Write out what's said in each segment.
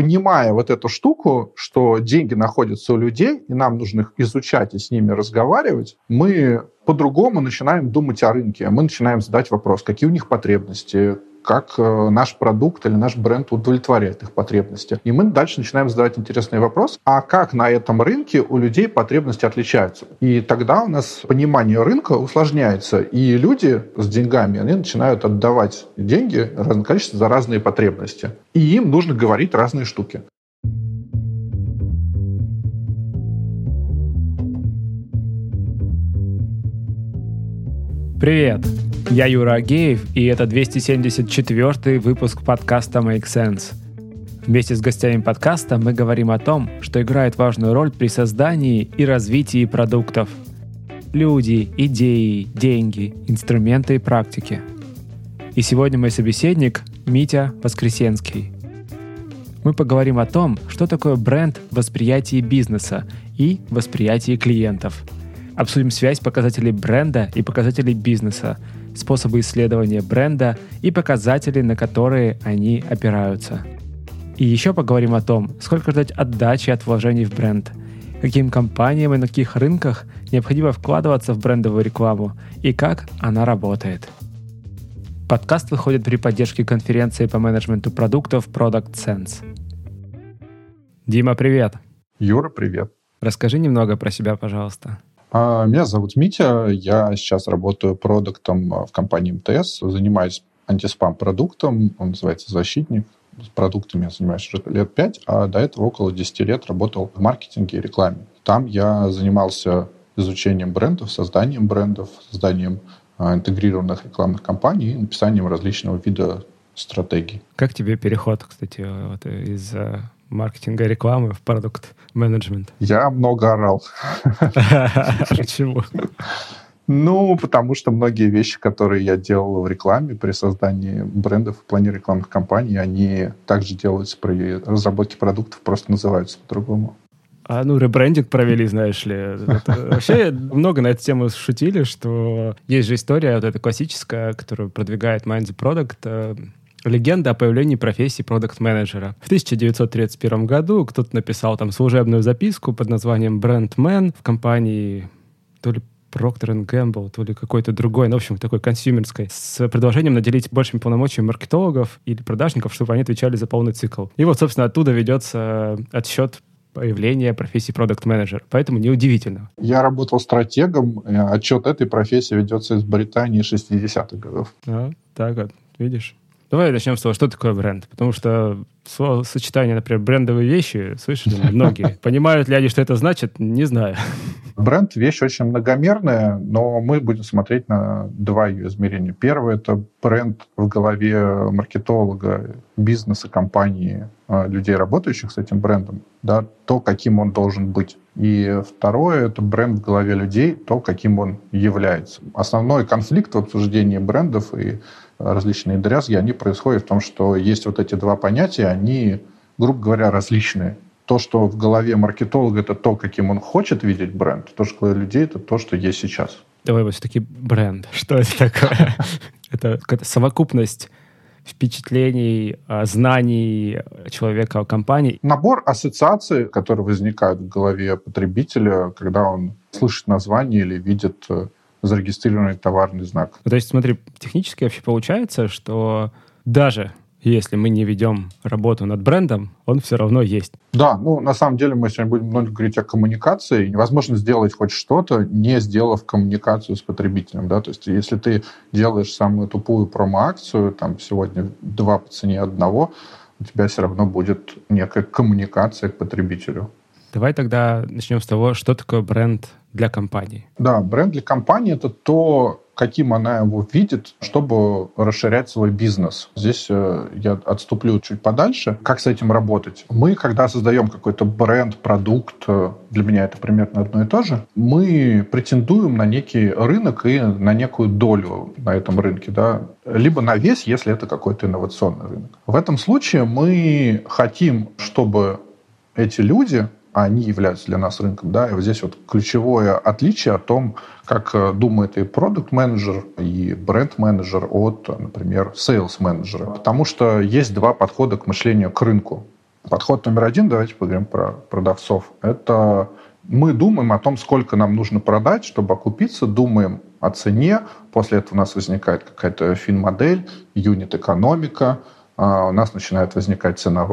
понимая вот эту штуку, что деньги находятся у людей, и нам нужно их изучать и с ними разговаривать, мы по-другому начинаем думать о рынке. Мы начинаем задать вопрос, какие у них потребности, как э, наш продукт или наш бренд удовлетворяет их потребности. И мы дальше начинаем задавать интересный вопрос, а как на этом рынке у людей потребности отличаются? И тогда у нас понимание рынка усложняется, и люди с деньгами, они начинают отдавать деньги разное количество за разные потребности. И им нужно говорить разные штуки. Привет! Я Юра Агеев, и это 274 выпуск подкаста Make Sense. Вместе с гостями подкаста мы говорим о том, что играет важную роль при создании и развитии продуктов. Люди, идеи, деньги, инструменты и практики. И сегодня мой собеседник Митя Воскресенский. Мы поговорим о том, что такое бренд в восприятии бизнеса и восприятии клиентов. Обсудим связь показателей бренда и показателей бизнеса – способы исследования бренда и показатели, на которые они опираются. И еще поговорим о том, сколько ждать отдачи от вложений в бренд, каким компаниям и на каких рынках необходимо вкладываться в брендовую рекламу и как она работает. Подкаст выходит при поддержке конференции по менеджменту продуктов Product Sense. Дима, привет. Юра, привет. Расскажи немного про себя, пожалуйста. А, меня зовут Митя, я сейчас работаю продуктом а, в компании МТС, занимаюсь антиспам-продуктом, он называется «Защитник». С продуктами я занимаюсь уже лет пять, а до этого около 10 лет работал в маркетинге и рекламе. Там я занимался изучением брендов, созданием брендов, созданием а, интегрированных рекламных кампаний и написанием различного вида стратегий. Как тебе переход, кстати, вот из маркетинга рекламы в продукт менеджмент? Я много орал. Почему? Ну, потому что многие вещи, которые я делал в рекламе при создании брендов в плане рекламных кампаний, они также делаются при разработке продуктов, просто называются по-другому. А, ну, ребрендинг провели, знаешь ли. Это, вообще много на эту тему шутили, что есть же история вот эта классическая, которую продвигает Mind the Product, э, Легенда о появлении профессии продукт-менеджера. В 1931 году кто-то написал там служебную записку под названием «Брендмен» в компании то ли Procter Gamble, то ли какой-то другой, ну, в общем, такой консюмерской, с предложением наделить большими полномочиями маркетологов или продажников, чтобы они отвечали за полный цикл. И вот, собственно, оттуда ведется отсчет появления профессии продукт-менеджер. Поэтому неудивительно. Я работал стратегом. Отчет этой профессии ведется из Британии 60-х годов. А, так вот, видишь. Давай начнем с того, что такое бренд. Потому что сочетание, например, брендовые вещи, слышали многие. Понимают ли они, что это значит, не знаю. Бренд — вещь очень многомерная, но мы будем смотреть на два ее измерения. Первое — это бренд в голове маркетолога, бизнеса, компании, а, людей, работающих с этим брендом, да, то, каким он должен быть. И второе — это бренд в голове людей, то, каким он является. Основной конфликт в обсуждении брендов и различные дрязги, они происходят в том, что есть вот эти два понятия, они, грубо говоря, различные. То, что в голове маркетолога, это то, каким он хочет видеть бренд. То, что в голове людей, это то, что есть сейчас. Давай вот все-таки бренд. Что это такое? Это совокупность впечатлений, а, знаний человека о компании. Набор ассоциаций, которые возникают в голове потребителя, когда он слышит название или видит э, зарегистрированный товарный знак. То есть, смотри, технически вообще получается, что даже если мы не ведем работу над брендом, он все равно есть. Да, ну, на самом деле мы сегодня будем много говорить о коммуникации. Невозможно сделать хоть что-то, не сделав коммуникацию с потребителем, да, то есть если ты делаешь самую тупую промо-акцию, там, сегодня два по цене одного, у тебя все равно будет некая коммуникация к потребителю. Давай тогда начнем с того, что такое бренд для компании. Да, бренд для компании — это то, каким она его видит, чтобы расширять свой бизнес. Здесь э, я отступлю чуть подальше. Как с этим работать? Мы, когда создаем какой-то бренд, продукт, э, для меня это примерно одно и то же, мы претендуем на некий рынок и на некую долю на этом рынке, да, либо на весь, если это какой-то инновационный рынок. В этом случае мы хотим, чтобы эти люди они являются для нас рынком. Да? И вот здесь вот ключевое отличие о том, как э, думает и продукт-менеджер, и бренд-менеджер от, например, sales -менеджера. Потому что есть два подхода к мышлению к рынку. Подход номер один, давайте поговорим про продавцов. Это мы думаем о том, сколько нам нужно продать, чтобы окупиться, думаем о цене. После этого у нас возникает какая-то фин-модель, юнит-экономика, у нас начинает возникать цена,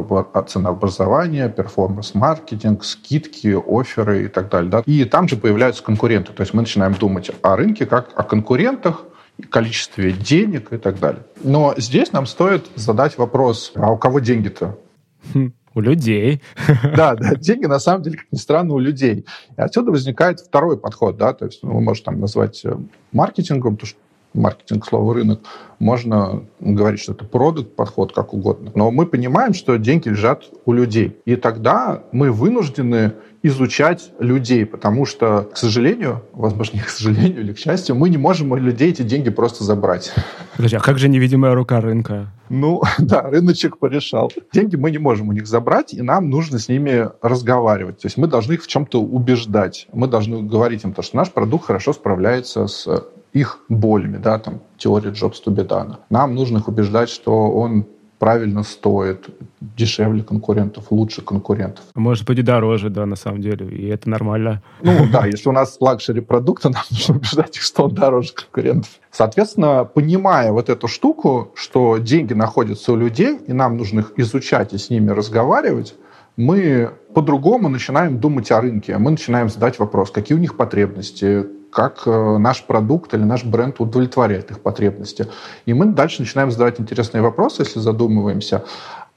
ценообразование, перформанс-маркетинг, скидки, оферы и так далее. Да? И там же появляются конкуренты. То есть мы начинаем думать о рынке как о конкурентах, количестве денег и так далее. Но здесь нам стоит задать вопрос, а у кого деньги-то? Хм, у людей. Да, да, деньги на самом деле, как ни странно, у людей. И отсюда возникает второй подход, да, то есть ну, вы можете там назвать э, маркетингом, потому что маркетинг слово рынок, можно говорить, что это продукт, подход, как угодно. Но мы понимаем, что деньги лежат у людей. И тогда мы вынуждены изучать людей, потому что, к сожалению, возможно, не к сожалению или к счастью, мы не можем у людей эти деньги просто забрать. Подожди, а как же невидимая рука рынка? Ну, да, рыночек порешал. Деньги мы не можем у них забрать, и нам нужно с ними разговаривать. То есть мы должны их в чем-то убеждать. Мы должны говорить им то, что наш продукт хорошо справляется с их болями, да, там, теория Jobs To Be Done. Нам нужно их убеждать, что он правильно стоит, дешевле конкурентов, лучше конкурентов. Может быть и дороже, да, на самом деле, и это нормально. Ну да, если у нас luxury продукта, нам нужно убеждать их, что он дороже конкурентов. Соответственно, понимая вот эту штуку, что деньги находятся у людей, и нам нужно их изучать и с ними разговаривать, мы по-другому начинаем думать о рынке. Мы начинаем задать вопрос, какие у них потребности, как э, наш продукт или наш бренд удовлетворяет их потребности. И мы дальше начинаем задавать интересные вопросы, если задумываемся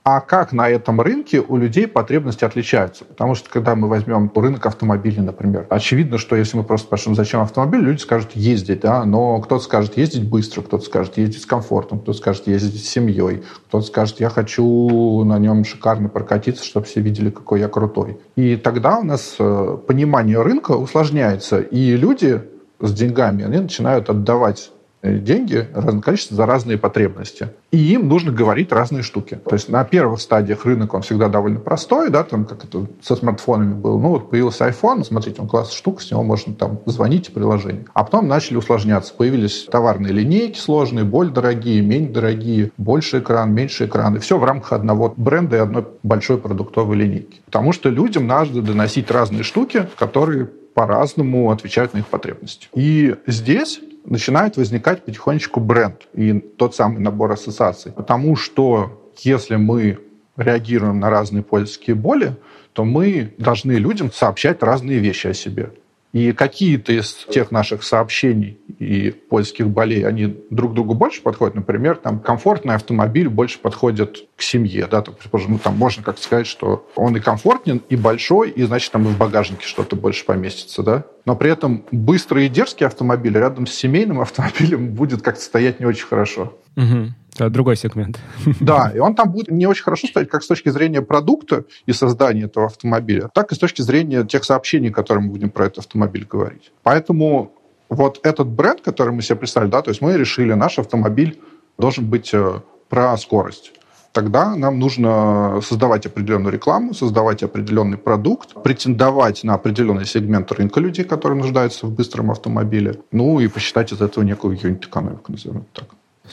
а как на этом рынке у людей потребности отличаются. Потому что, когда мы возьмем рынок автомобилей, например, очевидно, что если мы просто спрашиваем, зачем автомобиль, люди скажут ездить, да, но кто-то скажет ездить быстро, кто-то скажет ездить с комфортом, кто-то скажет ездить с семьей, кто-то скажет, я хочу на нем шикарно прокатиться, чтобы все видели, какой я крутой. И тогда у нас э, понимание рынка усложняется, и люди с деньгами, они начинают отдавать деньги, разное количество за разные потребности. И им нужно говорить разные штуки. То есть на первых стадиях рынок, он всегда довольно простой, да, там как это со смартфонами было. Ну вот появился iPhone, смотрите, он классная штука, с него можно там звонить и приложение. А потом начали усложняться. Появились товарные линейки сложные, более дорогие, менее дорогие, больше экран, меньше экран. И все в рамках одного бренда и одной большой продуктовой линейки. Потому что людям надо доносить разные штуки, которые по-разному отвечают на их потребности. И здесь начинает возникать потихонечку бренд и тот самый набор ассоциаций. Потому что если мы реагируем на разные пользовательские боли, то мы должны людям сообщать разные вещи о себе. И какие-то из тех наших сообщений и польских болей, они друг другу больше подходят. Например, там комфортный автомобиль больше подходит к семье. Да? Там, ну, там можно как сказать, что он и комфортен, и большой, и значит там и в багажнике что-то больше поместится. Да? Но при этом быстрый и дерзкий автомобиль рядом с семейным автомобилем будет как-то стоять не очень хорошо. Угу. Это другой сегмент. Да, и он там будет не очень хорошо стоять как с точки зрения продукта и создания этого автомобиля, так и с точки зрения тех сообщений, которые мы будем про этот автомобиль говорить. Поэтому вот этот бренд, который мы себе представили, да, то есть мы решили, наш автомобиль должен быть э, про скорость тогда нам нужно создавать определенную рекламу, создавать определенный продукт, претендовать на определенный сегмент рынка людей, которые нуждаются в быстром автомобиле, ну и посчитать из этого некую юнит-экономику, назовем так.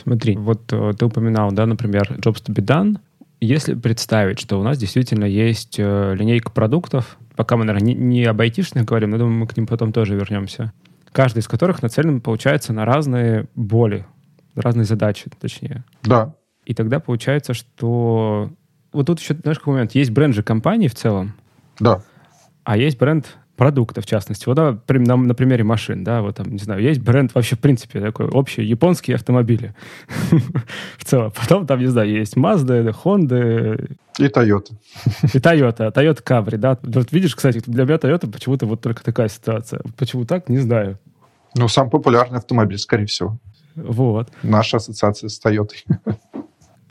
Смотри, вот э, ты упоминал, да, например, Jobs to be done. Если представить, что у нас действительно есть э, линейка продуктов, пока мы, наверное, не, не об айтишных говорим, но думаю, мы к ним потом тоже вернемся, каждый из которых нацелен, получается, на разные боли, разные задачи, точнее. Да. И тогда получается, что... Вот тут еще, знаешь, какой момент? Есть бренд же компании в целом. Да. А есть бренд продукта, в частности. Вот да, на, на примере машин, да, вот там, не знаю, есть бренд вообще, в принципе, такой общий, японские автомобили. в целом. Потом там, не знаю, есть Mazda, Honda. И Toyota. и Toyota. Toyota Camry, да. Вот видишь, кстати, для меня Toyota почему-то вот только такая ситуация. Почему так, не знаю. Ну, самый популярный автомобиль, скорее всего. Вот. Наша ассоциация с Toyota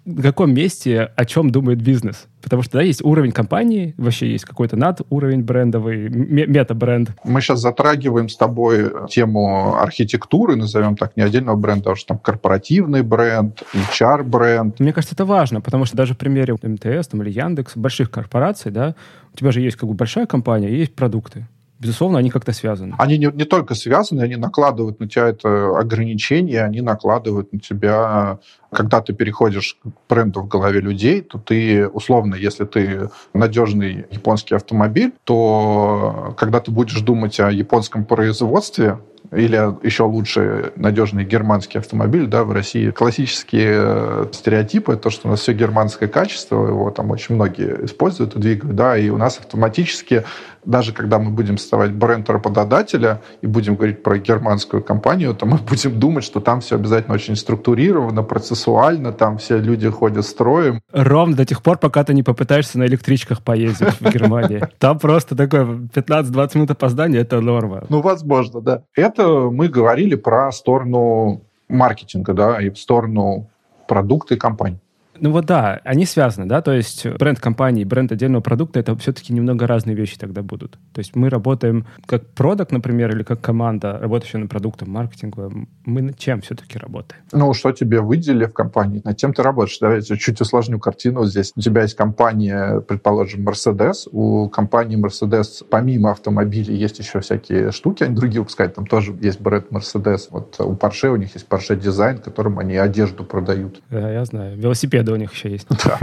на каком месте, о чем думает бизнес. Потому что да, есть уровень компании, вообще есть какой-то над уровень брендовый, мета-бренд. Мы сейчас затрагиваем с тобой тему архитектуры, назовем так, не отдельного бренда, а уже там корпоративный бренд, HR-бренд. Мне кажется, это важно, потому что даже в примере МТС там, или Яндекс, больших корпораций, да, у тебя же есть как бы большая компания, есть продукты. Безусловно, они как-то связаны. Они не, не только связаны, они накладывают на тебя это ограничение, они накладывают на тебя когда ты переходишь к бренду в голове людей, то ты, условно, если ты надежный японский автомобиль, то когда ты будешь думать о японском производстве, или еще лучше надежный германский автомобиль, да, в России классические э, стереотипы, то, что у нас все германское качество, его там очень многие используют и двигают, да, и у нас автоматически даже когда мы будем создавать бренд работодателя и будем говорить про германскую компанию, то мы будем думать, что там все обязательно очень структурировано, процессуально, там все люди ходят строем. Ровно до тех пор, пока ты не попытаешься на электричках поездить в Германии. Там просто такое 15-20 минут опоздания — это норма. Ну, возможно, да. Это мы говорили про сторону маркетинга, да, и в сторону продукта и компании. Ну вот да, они связаны, да, то есть бренд компании, бренд отдельного продукта, это все-таки немного разные вещи тогда будут. То есть мы работаем как продукт, например, или как команда, работающая над продуктом, маркетингом, мы над чем все-таки работаем? Ну, что тебе выделили в компании, над тем ты работаешь. Давайте чуть усложню картину здесь. У тебя есть компания, предположим, Mercedes, у компании Mercedes помимо автомобилей есть еще всякие штуки, они другие выпускают, там тоже есть бренд Mercedes. Вот у Porsche у них есть Porsche дизайн, которым они одежду продают. Да, я знаю. Велосипед у них еще есть. Да.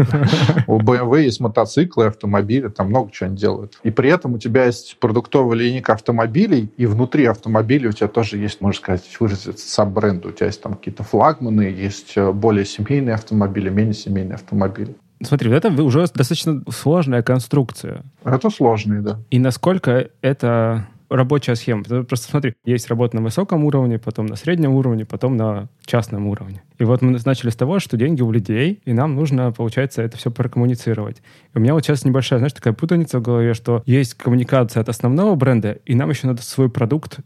У BMW есть мотоциклы, автомобили, там много чего они делают. И при этом у тебя есть продуктовая линейка автомобилей, и внутри автомобилей у тебя тоже есть, можно сказать, выразиться саб-бренды. У тебя есть там какие-то флагманы, есть э, более семейные автомобили, менее семейные автомобили. Смотри, вот это уже достаточно сложная конструкция. Это сложный, да. И насколько это рабочая схема. Просто смотри, есть работа на высоком уровне, потом на среднем уровне, потом на частном уровне. И вот мы начали с того, что деньги у людей, и нам нужно, получается, это все прокоммуницировать. И у меня вот сейчас небольшая, знаешь, такая путаница в голове, что есть коммуникация от основного бренда, и нам еще надо свой продукт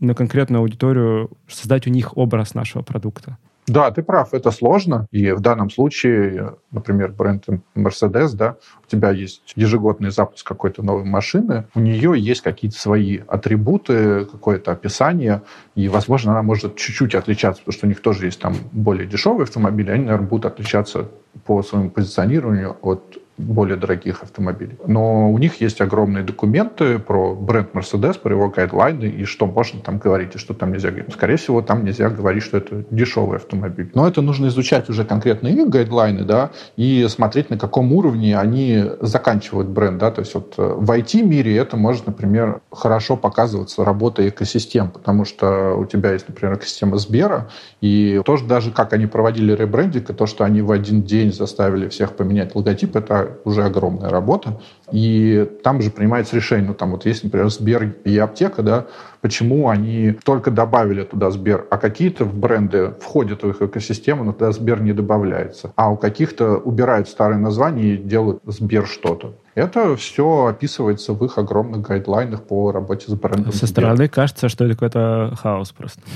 на конкретную аудиторию, создать у них образ нашего продукта. Да, ты прав, это сложно. И в данном случае, например, бренд Mercedes, да, у тебя есть ежегодный запуск какой-то новой машины, у нее есть какие-то свои атрибуты, какое-то описание, и, возможно, она может чуть-чуть отличаться, потому что у них тоже есть там более дешевые автомобили, они, наверное, будут отличаться по своему позиционированию от более дорогих автомобилей. Но у них есть огромные документы про бренд Mercedes, про его гайдлайны и что можно там говорить, и что там нельзя говорить. Скорее всего, там нельзя говорить, что это дешевый автомобиль. Но это нужно изучать уже конкретно их гайдлайны, да, и смотреть, на каком уровне они заканчивают бренд, да, то есть вот э, в IT-мире это может, например, хорошо показываться работа экосистем, потому что у тебя есть, например, экосистема Сбера, и тоже даже как они проводили ребрендинг, и то, что они в один день заставили всех поменять логотип, это уже огромная работа. И там же принимается решение. Ну, там вот есть, например, Сбер и Аптека, да, почему они только добавили туда Сбер, а какие-то бренды входят в их экосистему, но туда Сбер не добавляется. А у каких-то убирают старые названия и делают Сбер что-то. Это все описывается в их огромных гайдлайнах по работе с брендом. Со стороны кажется, что это какой-то хаос просто.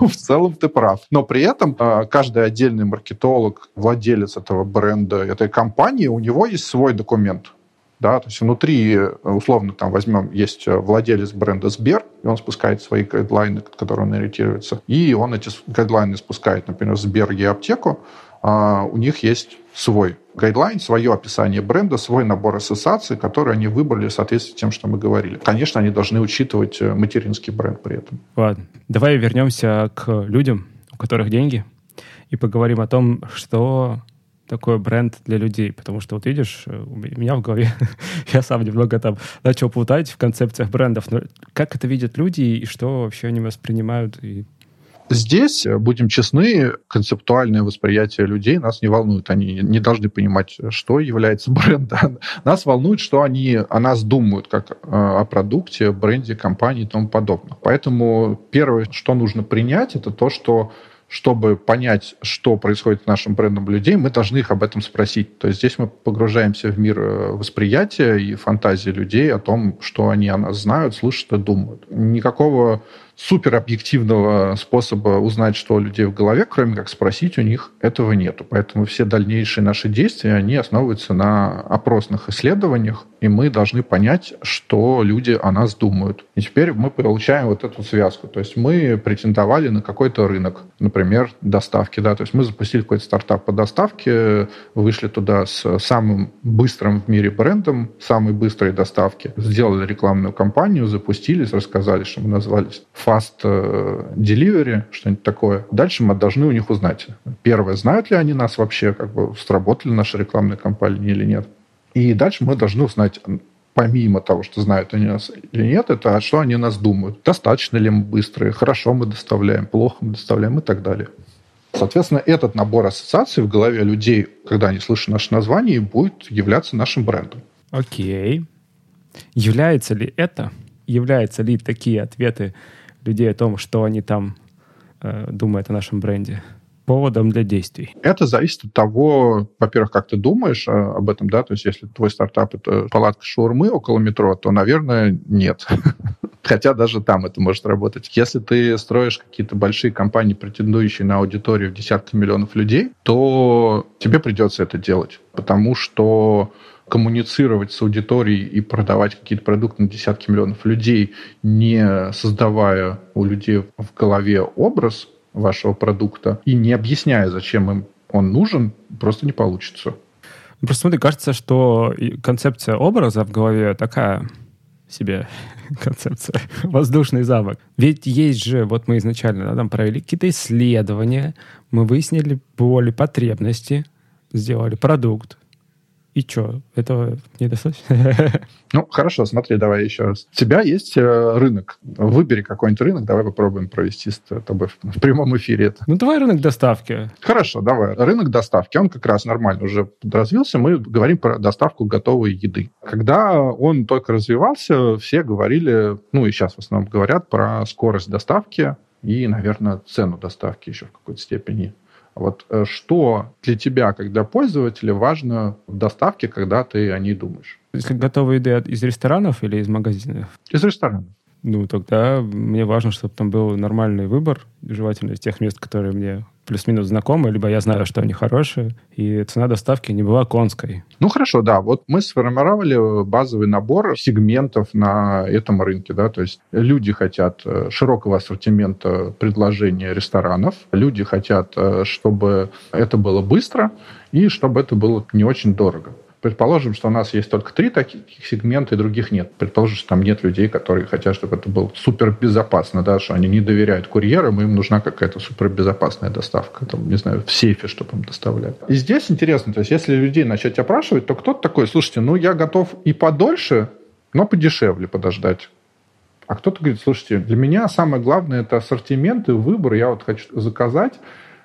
Ну, в целом ты прав. Но при этом а, каждый отдельный маркетолог, владелец этого бренда, этой компании, у него есть свой документ. Да, то есть внутри, условно, там возьмем, есть владелец бренда Сбер, и он спускает свои гайдлайны, которые он ориентируется, и он эти гайдлайны спускает, например, Сбер Еаптеку, а у них есть свой гайдлайн, свое описание бренда, свой набор ассоциаций, которые они выбрали в соответствии с тем, что мы говорили. Конечно, они должны учитывать э, материнский бренд при этом. Ладно, давай вернемся к людям, у которых деньги, и поговорим о том, что такой бренд для людей, потому что вот видишь, э, у меня в голове, я сам немного там начал плутать в концепциях брендов, но как это видят люди и что вообще они воспринимают и Здесь, э, будем честны, концептуальное восприятие людей нас не волнует. Они не должны понимать, что является брендом. Нас волнует, что они о нас думают, как э, о продукте, бренде, компании и тому подобное. Поэтому первое, что нужно принять, это то, что чтобы понять, что происходит с нашим брендом людей, мы должны их об этом спросить. То есть здесь мы погружаемся в мир э, восприятия и фантазии людей о том, что они о нас знают, слышат и думают. Никакого супер объективного способа узнать, что у людей в голове, кроме как спросить у них, этого нету. Поэтому все дальнейшие наши действия, они основываются на опросных исследованиях, и мы должны понять, что люди о нас думают. И теперь мы получаем вот эту связку. То есть мы претендовали на какой-то рынок, например, доставки. Да? То есть мы запустили какой-то стартап по доставке, вышли туда с самым быстрым в мире брендом, самой быстрой доставки, сделали рекламную кампанию, запустились, рассказали, что мы назвались Fast э, Delivery, что-нибудь такое. Дальше мы должны у них узнать. Первое, знают ли они нас вообще, как бы сработали наши рекламные кампании или нет. И дальше мы должны узнать, помимо того, что знают они нас или нет, это а что они нас думают. Достаточно ли мы быстрые, хорошо мы доставляем, плохо мы доставляем и так далее. Соответственно, этот набор ассоциаций в голове людей, когда они слышат наше название, будет являться нашим брендом. Окей. Является ли это, являются ли такие ответы людей о том, что они там э, думают о нашем бренде? поводом для действий? Это зависит от того, во-первых, как ты думаешь а, об этом, да, то есть если твой стартап это палатка шаурмы около метро, то, наверное, нет. Хотя даже там это может работать. Если ты строишь какие-то большие компании, претендующие на аудиторию в десятки миллионов людей, то тебе придется это делать, потому что коммуницировать с аудиторией и продавать какие-то продукты на десятки миллионов людей, не создавая у людей в голове образ, вашего продукта и не объясняя, зачем им он нужен, просто не получится. Просто смотри, кажется, что концепция образа в голове такая себе концепция воздушный замок. Ведь есть же, вот мы изначально да, там провели какие-то исследования, мы выяснили боли, потребности, сделали продукт, и что, этого недостаточно? Ну, хорошо, смотри, давай еще раз. У тебя есть э, рынок. Выбери какой-нибудь рынок, давай попробуем провести с тобой в прямом эфире это. Ну, давай рынок доставки. Хорошо, давай. Рынок доставки, он как раз нормально уже подразвился. Мы говорим про доставку готовой еды. Когда он только развивался, все говорили, ну и сейчас в основном говорят про скорость доставки и, наверное, цену доставки еще в какой-то степени. Вот э, что для тебя, как для пользователя, важно в доставке, когда ты о ней думаешь? Если готовая еда из ресторанов или из магазинов? Из ресторанов. Ну, тогда мне важно, чтобы там был нормальный выбор, желательно из тех мест, которые мне плюс-минус знакомы, либо я знаю, что они хорошие, и цена доставки не была конской. Ну, хорошо, да. Вот мы сформировали базовый набор сегментов на этом рынке, да, то есть люди хотят э, широкого ассортимента предложения ресторанов, люди хотят, э, чтобы это было быстро и чтобы это было не очень дорого. Предположим, что у нас есть только три таких сегмента, и других нет. Предположим, что там нет людей, которые хотят, чтобы это было супер безопасно, да, что они не доверяют курьерам, им нужна какая-то супер безопасная доставка, там, не знаю, в сейфе, чтобы им доставляли. И здесь интересно, то есть если людей начать опрашивать, то кто-то такой, слушайте, ну я готов и подольше, но подешевле подождать. А кто-то говорит, слушайте, для меня самое главное это ассортимент и выбор, я вот хочу заказать,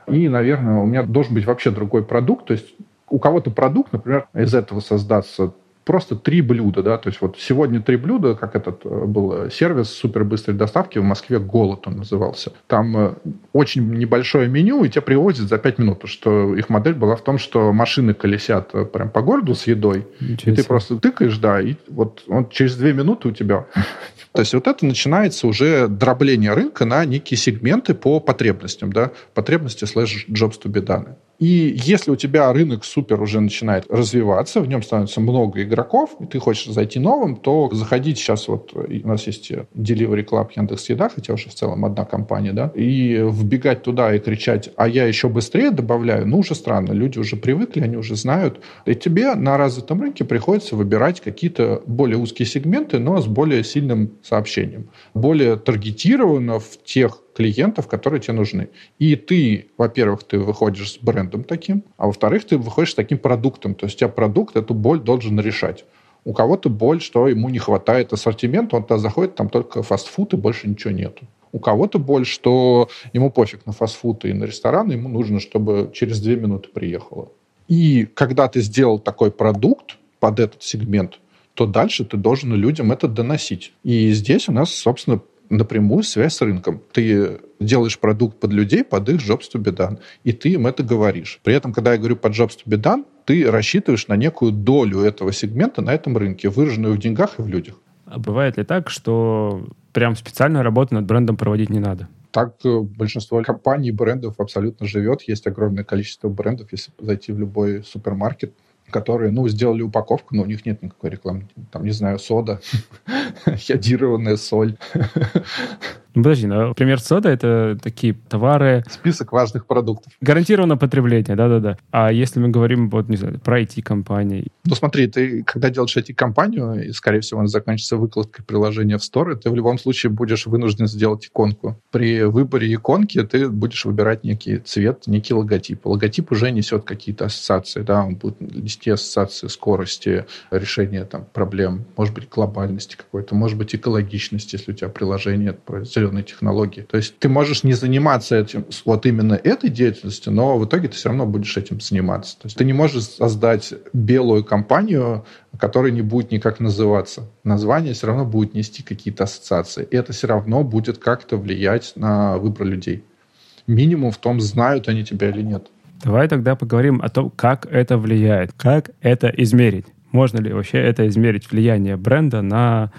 и, наверное, у меня должен быть вообще другой продукт, то есть у кого-то продукт, например, из этого создаться просто три блюда, да, то есть вот сегодня три блюда, как этот э, был сервис супербыстрой доставки в Москве, Голод он назывался. Там э, очень небольшое меню, и тебе привозят за пять минут, что их модель была в том, что машины колесят э, прям по городу с едой, Ничего и ты просто тыкаешь, да, и вот он через две минуты у тебя то есть вот это начинается уже дробление рынка на некие сегменты по потребностям, да, потребности слэш jobs to be done. И если у тебя рынок супер уже начинает развиваться, в нем становится много игроков, и ты хочешь зайти новым, то заходить сейчас вот, у нас есть Delivery Club Яндекс Еда, хотя уже в целом одна компания, да, и вбегать туда и кричать, а я еще быстрее добавляю, ну, уже странно, люди уже привыкли, они уже знают. И тебе на развитом рынке приходится выбирать какие-то более узкие сегменты, но с более сильным сообщением. Более таргетированно в тех клиентов, которые тебе нужны. И ты, во-первых, ты выходишь с брендом таким, а во-вторых, ты выходишь с таким продуктом. То есть у тебя продукт эту боль должен решать. У кого-то боль, что ему не хватает ассортимента, он туда заходит, там только фастфуд и больше ничего нету. У кого-то боль, что ему пофиг на фастфуд и на ресторан, ему нужно, чтобы через две минуты приехало. И когда ты сделал такой продукт под этот сегмент, то дальше ты должен людям это доносить. И здесь у нас, собственно, напрямую связь с рынком. Ты делаешь продукт под людей, под их jobs to be done, и ты им это говоришь. При этом, когда я говорю под jobs to be done, ты рассчитываешь на некую долю этого сегмента на этом рынке, выраженную в деньгах и в людях. А бывает ли так, что прям специально работу над брендом проводить не надо? Так э, большинство компаний, брендов абсолютно живет. Есть огромное количество брендов. Если зайти в любой супермаркет, которые, ну, сделали упаковку, но у них нет никакой рекламы. Там, не знаю, сода, йодированная соль. Ну, подожди, ну, пример сода — это такие товары... Список важных продуктов. Гарантированное потребление, да-да-да. А если мы говорим, вот, не знаю, про IT-компании? Ну, смотри, ты, когда делаешь IT-компанию, и, скорее всего, она заканчивается выкладкой приложения в Store, ты в любом случае будешь вынужден сделать иконку. При выборе иконки ты будешь выбирать некий цвет, некий логотип. Логотип уже несет какие-то ассоциации, да, он будет нести ассоциации скорости решения там, проблем, может быть, глобальности какой-то, может быть, экологичности, если у тебя приложение зеленой технологии. То есть ты можешь не заниматься этим, вот именно этой деятельностью, но в итоге ты все равно будешь этим заниматься. То есть ты не можешь создать белую компанию, которая не будет никак называться. Название все равно будет нести какие-то ассоциации. И это все равно будет как-то влиять на выбор людей. Минимум в том, знают они тебя или нет. Давай тогда поговорим о том, как это влияет, как это измерить. Можно ли вообще это измерить, влияние бренда на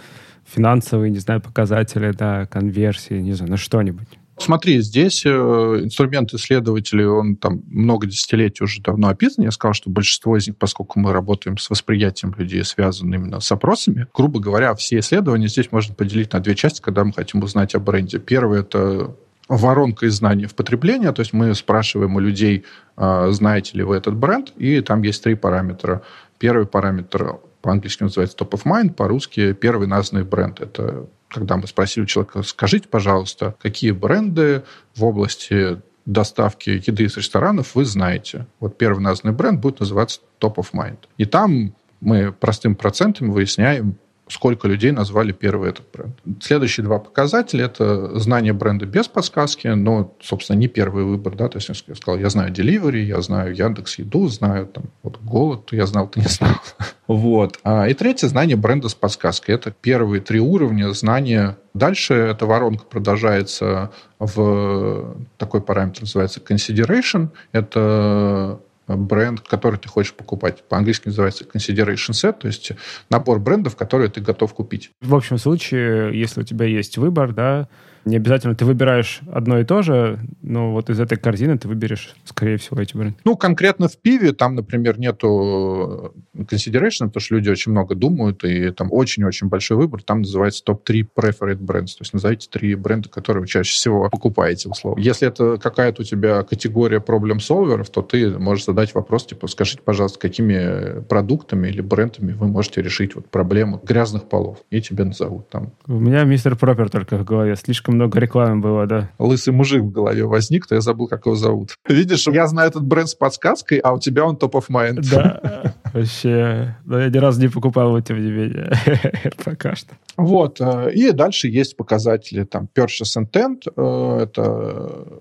финансовые, не знаю, показатели, да, конверсии, не знаю, на что-нибудь? Смотри, здесь э, инструмент исследователей, он там много десятилетий уже давно описан. Я сказал, что большинство из них, поскольку мы работаем с восприятием людей, связанным именно с опросами, грубо говоря, все исследования здесь можно поделить на две части, когда мы хотим узнать о бренде. Первое — это воронка из знаний в потребление, то есть мы спрашиваем у людей, э, знаете ли вы этот бренд, и там есть три параметра. Первый параметр по-английски называется top of mind, по-русски первый названный бренд. Это когда мы спросили человека, скажите, пожалуйста, какие бренды в области доставки еды из ресторанов вы знаете. Вот первый названный бренд будет называться top of mind. И там мы простым процентом выясняем, сколько людей назвали первый этот бренд. Следующие два показателя – это знание бренда без подсказки, но, собственно, не первый выбор. Да? То есть я сказал, я знаю Delivery, я знаю Яндекс Еду, знаю там, вот Голод, я знал, ты не знал. Вот. А, и третье – знание бренда с подсказкой. Это первые три уровня знания. Дальше эта воронка продолжается в такой параметр, называется consideration. Это бренд, который ты хочешь покупать. По-английски называется consideration set, то есть набор брендов, которые ты готов купить. В общем случае, если у тебя есть выбор, да, не обязательно ты выбираешь одно и то же, но вот из этой корзины ты выберешь, скорее всего, эти бренды. Ну, конкретно в пиве там, например, нету consideration, потому что люди очень много думают, и там очень-очень большой выбор. Там называется топ-3 preferred brands, то есть назовите три бренда, которые вы чаще всего покупаете, условно. Если это какая-то у тебя категория проблем-солверов, то ты можешь задать вопрос, типа, скажите, пожалуйста, какими продуктами или брендами вы можете решить вот проблему грязных полов, и тебе назовут там. У меня мистер Пропер только в голове. Слишком слишком много рекламы было, да. Лысый мужик в голове возник, то я забыл, как его зовут. Видишь, я знаю этот бренд с подсказкой, а у тебя он топ of mind. Да, вообще. Но я ни разу не покупал его, тем не менее. Пока что. Вот. Э, и дальше есть показатели там purchase intent. Э, это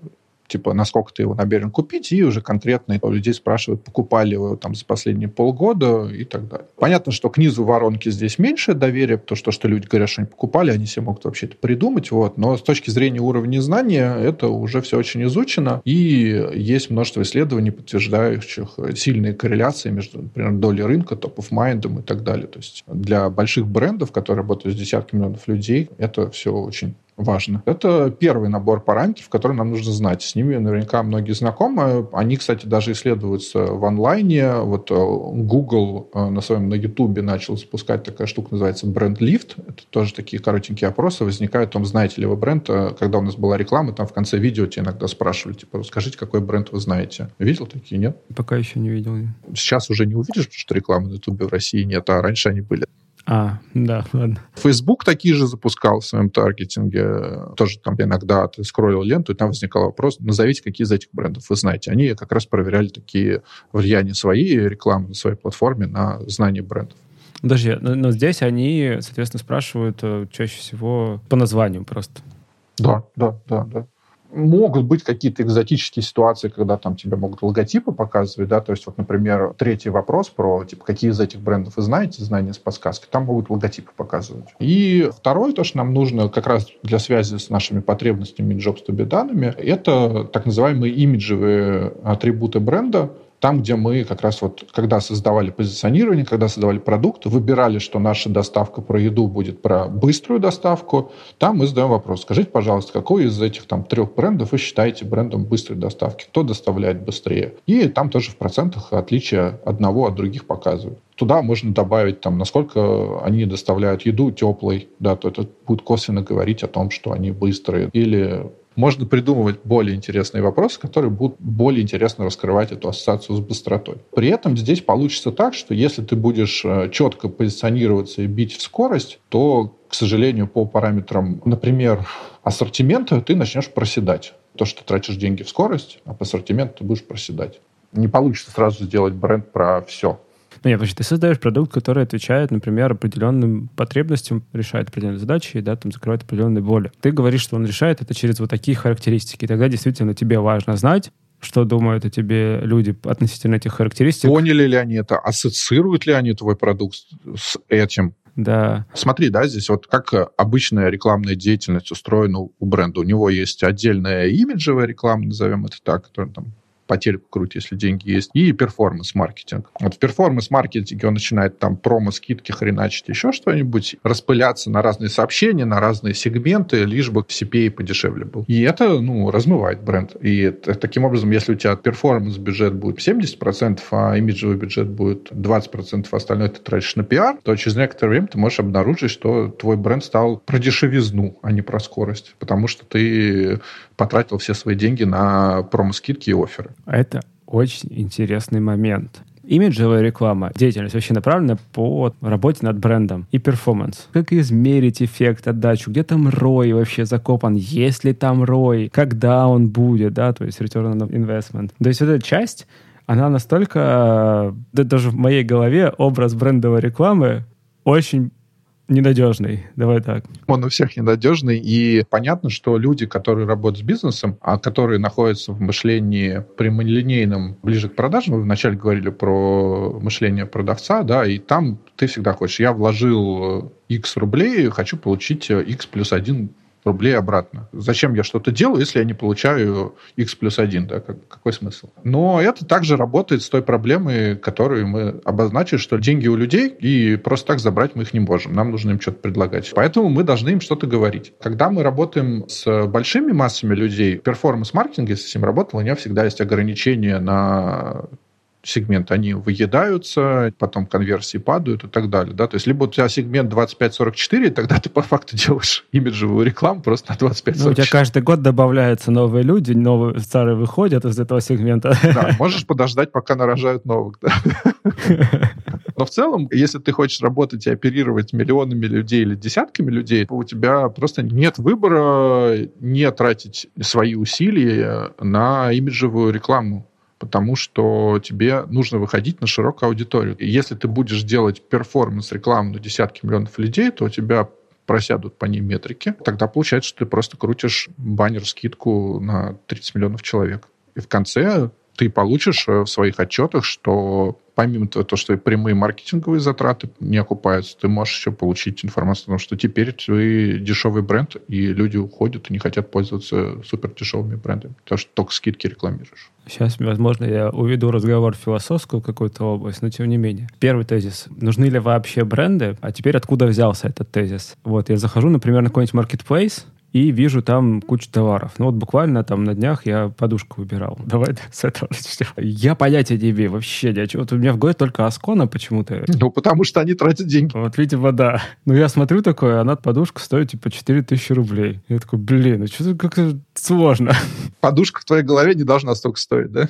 типа, насколько ты его намерен купить, и уже конкретно у людей спрашивают, покупали его там за последние полгода и так далее. Понятно, что к низу воронки здесь меньше доверия, потому что, что люди говорят, что они покупали, они себе могут вообще это придумать, вот, но с точки зрения уровня знания это уже все очень изучено, и есть множество исследований, подтверждающих сильные корреляции между, например, долей рынка, топ of mind и так далее. То есть для больших брендов, которые работают с десятками миллионов людей, это все очень важно. Это первый набор параметров, которые нам нужно знать. С ними наверняка многие знакомы. Они, кстати, даже исследуются в онлайне. Вот э, Google э, на своем на YouTube начал запускать такая штука, называется бренд Lift. Это тоже такие коротенькие опросы. Возникают там, знаете ли вы бренд, э, когда у нас была реклама, там в конце видео тебя иногда спрашивали, типа, скажите, какой бренд вы знаете. Видел такие, нет? Пока еще не видел. Сейчас уже не увидишь, потому что рекламы на YouTube в России нет, а раньше они были. А, да, ладно. Facebook такие же запускал в своем таргетинге. Тоже там иногда ты скроллил ленту, и там возникал вопрос, назовите, какие из этих брендов вы знаете. Они как раз проверяли такие влияния своей рекламы на своей платформе на знание брендов. Подожди, но, но здесь они, соответственно, спрашивают э, чаще всего по названию просто. Да, да, да, да могут быть какие-то экзотические ситуации, когда там тебе могут логотипы показывать, да, то есть вот, например, третий вопрос про, типа, какие из этих брендов вы знаете, знания с подсказкой, там могут логотипы показывать. И второе, то, что нам нужно как раз для связи с нашими потребностями jobs данными, это так называемые имиджевые атрибуты бренда, Там, где мы как раз вот, когда создавали позиционирование, когда создавали продукт, выбирали, что наша доставка про еду будет про быструю доставку, там мы задаем вопрос. Скажите, пожалуйста, какой из этих там трех брендов вы считаете брендом быстрой доставки? Кто доставляет быстрее? И там тоже в процентах отличия одного от других показывают. Туда можно добавить, там, насколько они доставляют еду теплой, да, то это будет косвенно говорить о том, что они быстрые. Или можно придумывать более интересные вопросы, которые будут более интересно раскрывать эту ассоциацию с быстротой. При этом здесь получится так, что если ты будешь э, четко позиционироваться и бить в скорость, то, к сожалению, по параметрам, например, ассортимента, ты начнешь проседать. То, что тратишь деньги в скорость, а по ассортименту ты будешь проседать. Не получится сразу сделать бренд про все. Ну, нет, потому ты создаешь продукт, который отвечает, например, определенным потребностям, решает определенные задачи, да, там, закрывает определенные боли. Ты говоришь, что он решает это через вот такие характеристики. И тогда действительно тебе важно знать, что думают о тебе люди относительно этих характеристик. Поняли ли они это? Ассоциируют ли они твой продукт с этим? Да. Смотри, да, здесь вот как обычная рекламная деятельность устроена у бренда. У него есть отдельная имиджевая реклама, назовем это так, которая там по телеку круть, если деньги есть, и перформанс-маркетинг. Вот в перформанс-маркетинге он начинает там промо-скидки хреначить, еще что-нибудь, распыляться на разные сообщения, на разные сегменты, лишь бы CPA подешевле был. И это, ну, размывает бренд. И таким образом, если у тебя перформанс-бюджет будет 70%, а имиджевый бюджет будет 20%, а остальное ты тратишь на пиар, то через некоторое время ты можешь обнаружить, что твой бренд стал про дешевизну, а не про скорость. Потому что ты потратил все свои деньги на промо-скидки и оферы. Это очень интересный момент. Имиджевая реклама, деятельность вообще направлена по работе над брендом и перформанс. Как измерить эффект, отдачу, где там рой вообще закопан, есть ли там рой, когда он будет, да, то есть return on investment. То есть эта часть, она настолько, да, даже в моей голове образ брендовой рекламы очень ненадежный. Давай так. Он у всех ненадежный. И понятно, что люди, которые работают с бизнесом, а которые находятся в мышлении прямолинейном, ближе к продажам, вы вначале говорили про мышление продавца, да, и там ты всегда хочешь, я вложил X рублей, хочу получить X плюс один рублей обратно. Зачем я что-то делаю, если я не получаю x плюс 1? Да? Какой смысл? Но это также работает с той проблемой, которую мы обозначили, что деньги у людей, и просто так забрать мы их не можем. Нам нужно им что-то предлагать. Поэтому мы должны им что-то говорить. Когда мы работаем с большими массами людей, перформанс-маркетинг, если с ним работал, у него всегда есть ограничения на сегмент, они выедаются, потом конверсии падают и так далее. Да? То есть либо у тебя сегмент 25-44, тогда ты по факту делаешь имиджевую рекламу просто на 25-44. Ну, у тебя каждый год добавляются новые люди, новые старые выходят из этого сегмента. Да, можешь подождать, пока нарожают новых. Да. Но в целом, если ты хочешь работать и оперировать миллионами людей или десятками людей, у тебя просто нет выбора не тратить свои усилия на имиджевую рекламу потому что тебе нужно выходить на широкую аудиторию. И если ты будешь делать перформанс-рекламу на десятки миллионов людей, то у тебя просядут по ней метрики. Тогда получается, что ты просто крутишь баннер-скидку на 30 миллионов человек. И в конце ты получишь э, в своих отчетах, что помимо того, что прямые маркетинговые затраты не окупаются, ты можешь еще получить информацию о том, что теперь ты дешевый бренд, и люди уходят и не хотят пользоваться супер дешевыми брендами, потому что только скидки рекламируешь. Сейчас, возможно, я уведу разговор в философскую какую-то область, но тем не менее. Первый тезис. Нужны ли вообще бренды? А теперь откуда взялся этот тезис? Вот, я захожу, например, на какой-нибудь marketplace, и вижу там кучу товаров. Ну вот буквально там на днях я подушку выбирал. Давай с этого начнем. Я понятия не имею вообще. Я, вот у меня в голове только Аскона почему-то. Ну, потому что они тратят деньги. Вот, видимо, да. Ну, я смотрю такое, она подушка стоит типа 4000 рублей. Я такой, блин, ну что-то как-то сложно. Подушка в твоей голове не должна столько стоить, да?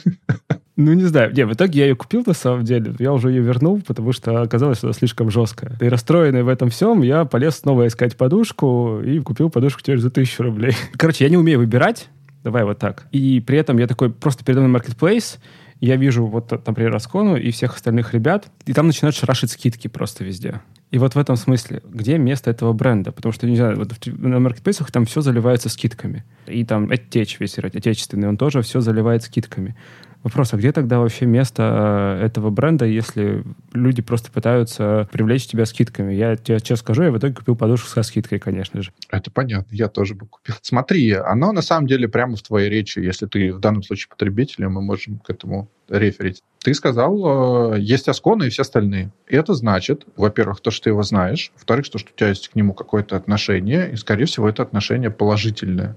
Ну, не знаю. Не, в итоге я ее купил на самом деле. Я уже ее вернул, потому что оказалось, что она слишком жесткая. И расстроенный в этом всем, я полез снова искать подушку и купил подушку теперь за тысячу рублей. Короче, я не умею выбирать. Давай вот так. И при этом я такой просто передо мной marketplace, я вижу вот, например, Раскону и всех остальных ребят, и там начинают шарашить скидки просто везде. И вот в этом смысле, где место этого бренда? Потому что, не знаю, вот на маркетплейсах там все заливается скидками. И там Edtech весь отечественный, он тоже все заливает скидками. Вопрос, а где тогда вообще место э, этого бренда, если люди просто пытаются привлечь тебя скидками? Я тебе сейчас скажу, я в итоге купил подушку со скидкой, конечно же. Это понятно, я тоже бы купил. Смотри, оно на самом деле прямо в твоей речи, если ты в данном случае потребитель, мы можем к этому реферить. Ты сказал, э, есть Асконы и все остальные. И это значит, во-первых, то, что ты его знаешь, во-вторых, что, что у тебя есть к нему какое-то отношение, и, скорее всего, это отношение положительное.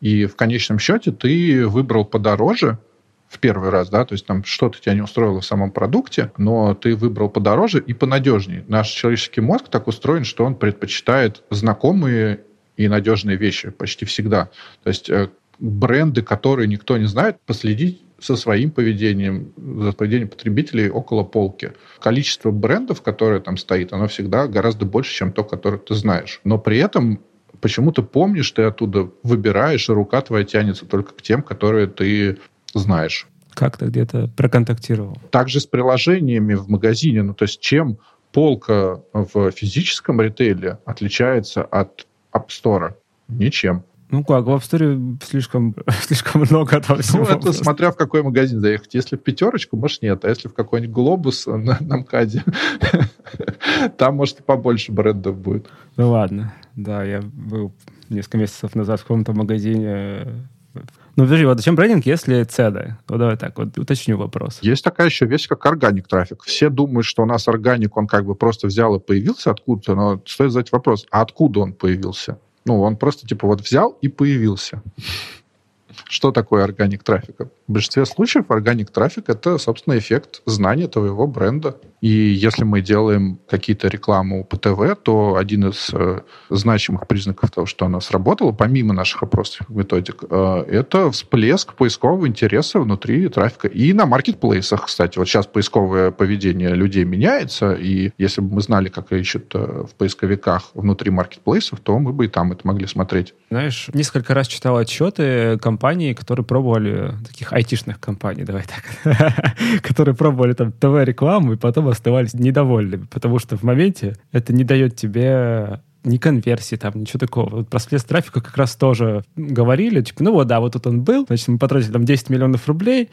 И в конечном счете ты выбрал подороже, в первый раз, да, то есть там что-то тебя не устроило в самом продукте, но ты выбрал подороже и понадежнее. Наш человеческий мозг так устроен, что он предпочитает знакомые и надежные вещи почти всегда. То есть э, бренды, которые никто не знает, последить со своим поведением, за поведением потребителей около полки. Количество брендов, которые там стоит, оно всегда гораздо больше, чем то, которое ты знаешь. Но при этом почему ты помнишь, ты оттуда выбираешь, и рука твоя тянется только к тем, которые ты знаешь. Как-то где-то проконтактировал. Также с приложениями в магазине. Ну, то есть чем полка в физическом ритейле отличается от App Store? Ничем. Ну как, в App Store слишком, слишком много там всего. Ну, это смотря в какой магазин заехать. Если в пятерочку, может, нет. А если в какой-нибудь глобус на, на МКАДе, там, может, и побольше брендов будет. Ну ладно. Да, я был несколько месяцев назад в каком-то магазине ну, подожди, вот зачем брендинг, если цеды? Вот давай так, вот уточню вопрос. Есть такая еще вещь, как органик трафик. Все думают, что у нас органик, он как бы просто взял и появился откуда-то, но стоит задать вопрос, а откуда он появился? Ну, он просто типа вот взял и появился. Что такое органик трафика? В большинстве случаев органик трафик — это, собственно, эффект знания твоего бренда. И если мы делаем какие-то рекламу по ТВ, то один из э, значимых признаков того, что она сработала, помимо наших опросов методик, э, это всплеск поискового интереса внутри трафика. И на маркетплейсах, кстати. Вот сейчас поисковое поведение людей меняется, и если бы мы знали, как ищут э, в поисковиках внутри маркетплейсов, то мы бы и там это могли смотреть. Знаешь, несколько раз читал отчеты компаний, которые пробовали таких айтишных компаний, давай так, которые пробовали там ТВ-рекламу и потом оставались недовольными, потому что в моменте это не дает тебе ни конверсии, там, ничего такого. Вот про всплеск трафика как раз тоже говорили, типа, ну вот, да, вот тут он был, значит, мы потратили там 10 миллионов рублей,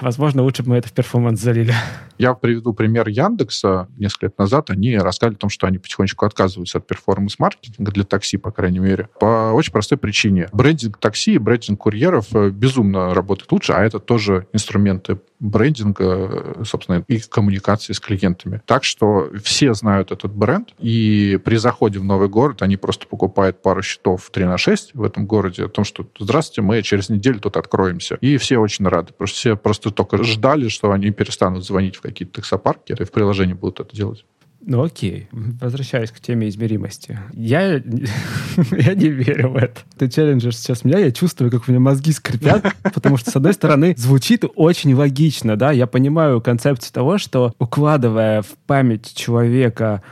Возможно, лучше бы мы это в performance залили. Я приведу пример Яндекса. Несколько лет назад они рассказали о том, что они потихонечку отказываются от performance -маркетинга для такси, по крайней мере, по очень простой причине. Брендинг такси и брендинг курьеров э, безумно работает лучше, а это тоже инструменты брендинга, собственно, и коммуникации с клиентами. Так что все знают этот бренд, и при заходе в новый город они просто покупают пару щитов 3 на 6 в этом городе о том, что «Здравствуйте, мы через неделю тут откроемся». И все очень рады, потому что все просто только ждали, что они перестанут звонить в какие-то таксопарки, и в приложении будут это делать. Ну окей, возвращаясь к теме измеримости. Я, я не верю в это. Ты челленджер сейчас меня, я чувствую, как у меня мозги скрипят, потому что, с одной стороны, звучит очень логично, да, я понимаю концепцию того, что укладывая в память человека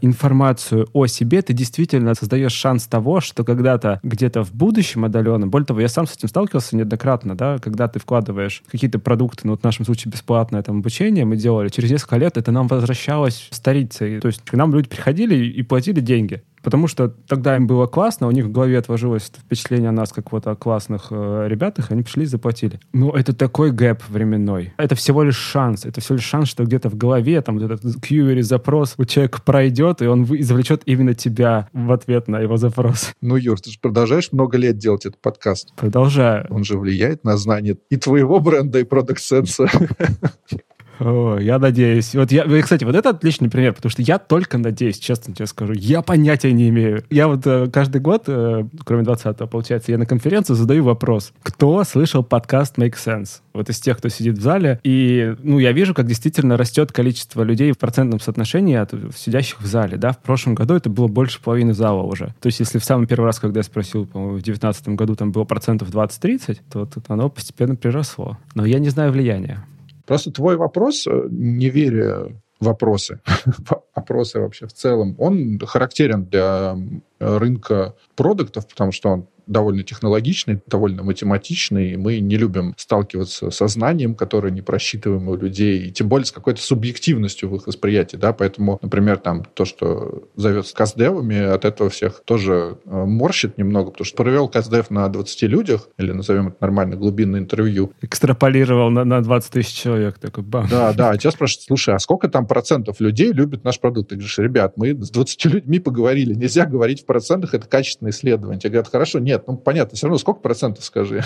информацию о себе, ты действительно создаешь шанс того, что когда-то где-то в будущем отдаленном, более того, я сам с этим сталкивался неоднократно, да, когда ты вкладываешь какие-то продукты, ну, вот в нашем случае бесплатное там обучение мы делали, через несколько лет это нам возвращалось старицей. То есть к нам люди приходили и платили деньги потому что тогда им было классно, у них в голове отложилось впечатление о нас, как вот о классных э, ребятах, они пришли и заплатили. Но это такой гэп временной. Это всего лишь шанс. Это всего лишь шанс, что где-то в голове там вот этот query запрос у человека пройдет, и он извлечет именно тебя в ответ на его запрос. Ну, Юр, ты же продолжаешь много лет делать этот подкаст. Продолжаю. Он же влияет на знание и твоего бренда, и продукт сенса О, я надеюсь. Вот я, кстати, вот это отличный пример, потому что я только надеюсь, честно тебе скажу. Я понятия не имею. Я вот э, каждый год, э, кроме 20-го, получается, я на конференцию задаю вопрос. Кто слышал подкаст Make Sense? Вот из тех, кто сидит в зале. И, ну, я вижу, как действительно растет количество людей в процентном соотношении от сидящих в зале, да. В прошлом году это было больше половины зала уже. То есть, если в самый первый раз, когда я спросил, по-моему, в 2019 году там было процентов 20-30, то оно постепенно приросло. Но я не знаю влияния. Просто твой вопрос, э, не веря вопросы, вопросы вообще в целом, он характерен для рынка продуктов, потому что он довольно технологичный, довольно математичный, и мы не любим сталкиваться со знанием, которое не просчитываем у людей, и тем более с какой-то субъективностью в их восприятии, да, поэтому, например, там то, что зовется каздевами, от этого всех тоже э, морщит немного, потому что провел каздев на 20 людях, или назовем это нормально, глубинное интервью. Экстраполировал на, на 20 тысяч человек, такой бам. Да, да, а тебя спрашивают, слушай, а сколько там процентов людей любят наш продукт? Ты говоришь, ребят, мы с 20 людьми поговорили, нельзя говорить в процентах, это качественное исследование. Тебе говорят, хорошо, нет, ну понятно, все равно сколько процентов скажи?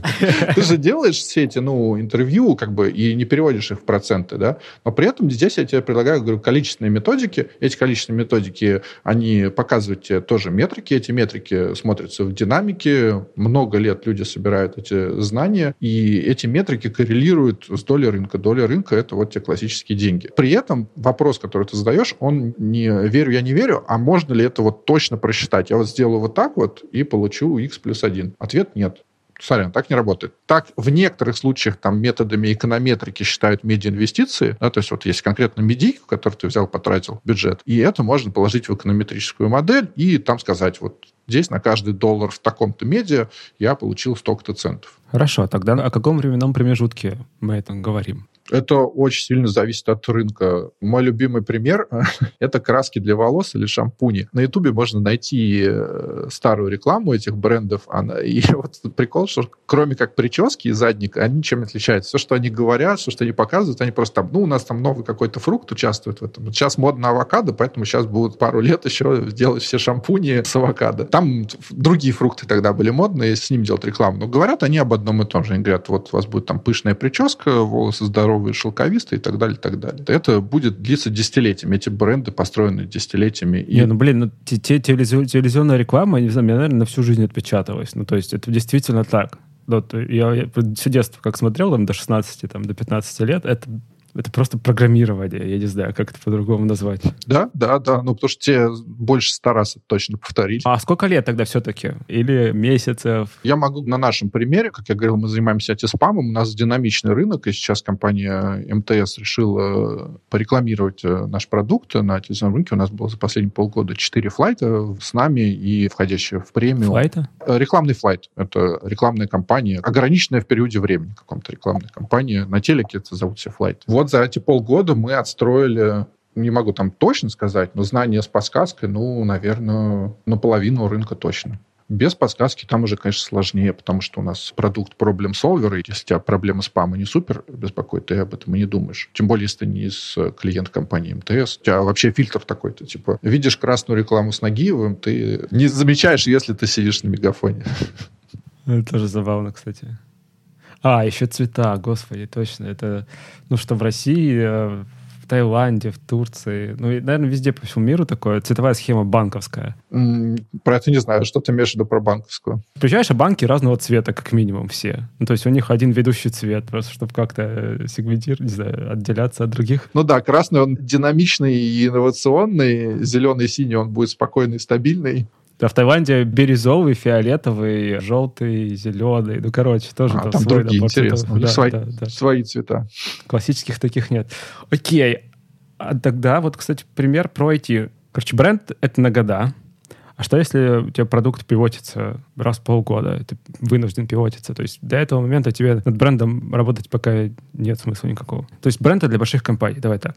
Ты же делаешь все эти, ну, интервью, как бы, и не переводишь их в проценты, да? Но при этом здесь я тебе предлагаю, говорю, количественные методики. Эти количественные методики, они показывают тебе тоже метрики. Эти метрики смотрятся в динамике. Много лет люди собирают эти знания, и эти метрики коррелируют с долей рынка. Доля рынка — это вот те классические деньги. При этом вопрос, который ты задаешь, он не верю, я не верю, а можно ли это вот точно просчитать? Я вот сделаю вот так вот и получу x плюс 1. Ответ нет. Сорян, так не работает. Так в некоторых случаях там методами эконометрики считают медиа-инвестиции, да, то есть вот есть конкретно медийку, которую ты взял, потратил бюджет, и это можно положить в эконометрическую модель и там сказать, вот здесь на каждый доллар в таком-то медиа я получил столько-то центов. Хорошо, тогда о каком временном промежутке мы это говорим? Это очень сильно зависит от рынка. Мой любимый пример — это краски для волос или шампуни. На Ютубе можно найти э, старую рекламу этих брендов. И вот прикол, что кроме как прически и задника, они чем отличаются? Все, что они говорят, все, что они показывают, они просто там, ну, у нас там новый какой-то фрукт участвует в этом. Сейчас модно авокадо, поэтому сейчас будут пару лет еще делать все шампуни с авокадо. Там другие фрукты тогда были модные, с ним делать рекламу. Но говорят они об одном и том же. Они говорят, вот у вас будет там пышная прическа, волосы здоровые, здоровые, шелковистые и так далее, и так далее. Это будет длиться десятилетиями. Эти бренды построены десятилетиями. И... Не, ну, блин, ну, те, те, телевизионная реклама, не знаю, мне, наверное, на всю жизнь отпечаталась. Ну, то есть это действительно так. Вот, я, я все детство как смотрел, там, до 16, там, до 15 лет, это это просто программирование, я не знаю, как это по-другому назвать. Да, да, да, ну потому что те больше ста раз это точно повторили. А сколько лет тогда все-таки? Или месяцев? Я могу на нашем примере, как я говорил, мы занимаемся антиспамом, у нас динамичный рынок, и сейчас компания МТС решила порекламировать э, наш продукт на телевизионном рынке. У нас было за последние полгода 4 флайта с нами и входящие в премию. Флайта? Э, рекламный флайт. Это рекламная кампания, ограниченная в периоде времени, каком-то рекламная кампания. На телеке это зовут все флайт. Вот вот за эти полгода мы отстроили не могу там точно сказать, но знания с подсказкой, ну, наверное, наполовину рынка точно. Без подсказки там уже, конечно, сложнее, потому что у нас продукт проблем солвера, и если у тебя проблема спама не супер беспокоит, ты об этом и не думаешь. Тем более, если ты не из клиент компании МТС. У тебя вообще фильтр такой-то, типа, видишь красную рекламу с Нагиевым, ты не замечаешь, если ты сидишь на мегафоне. Это тоже забавно, кстати. А, еще цвета, господи, точно. Это, ну, что в России, э, в Таиланде, в Турции, ну, и, наверное, везде по всему миру такое, цветовая схема банковская. Про это не знаю, что ты имеешь в виду про банковскую? Приезжаешь, а банки разного цвета, как минимум, все. Ну, то есть у них один ведущий цвет, просто чтобы как-то э, сегментировать, не знаю, отделяться от других. Ну да, красный он динамичный и инновационный, зеленый и синий он будет спокойный и стабильный. А в Таиланде бирюзовый, фиолетовый, желтый, зеленый. Ну, короче, тоже а, там, там другие, интересно. Да, свои, да, да. свои цвета. Классических таких нет. Окей. А тогда вот, кстати, пример про IT. Короче, бренд — это на года. А что, если у тебя продукт пивотится раз в полгода? Ты вынужден пивотиться. То есть до этого момента тебе над брендом работать пока нет смысла никакого. То есть бренд — для больших компаний. Давай так.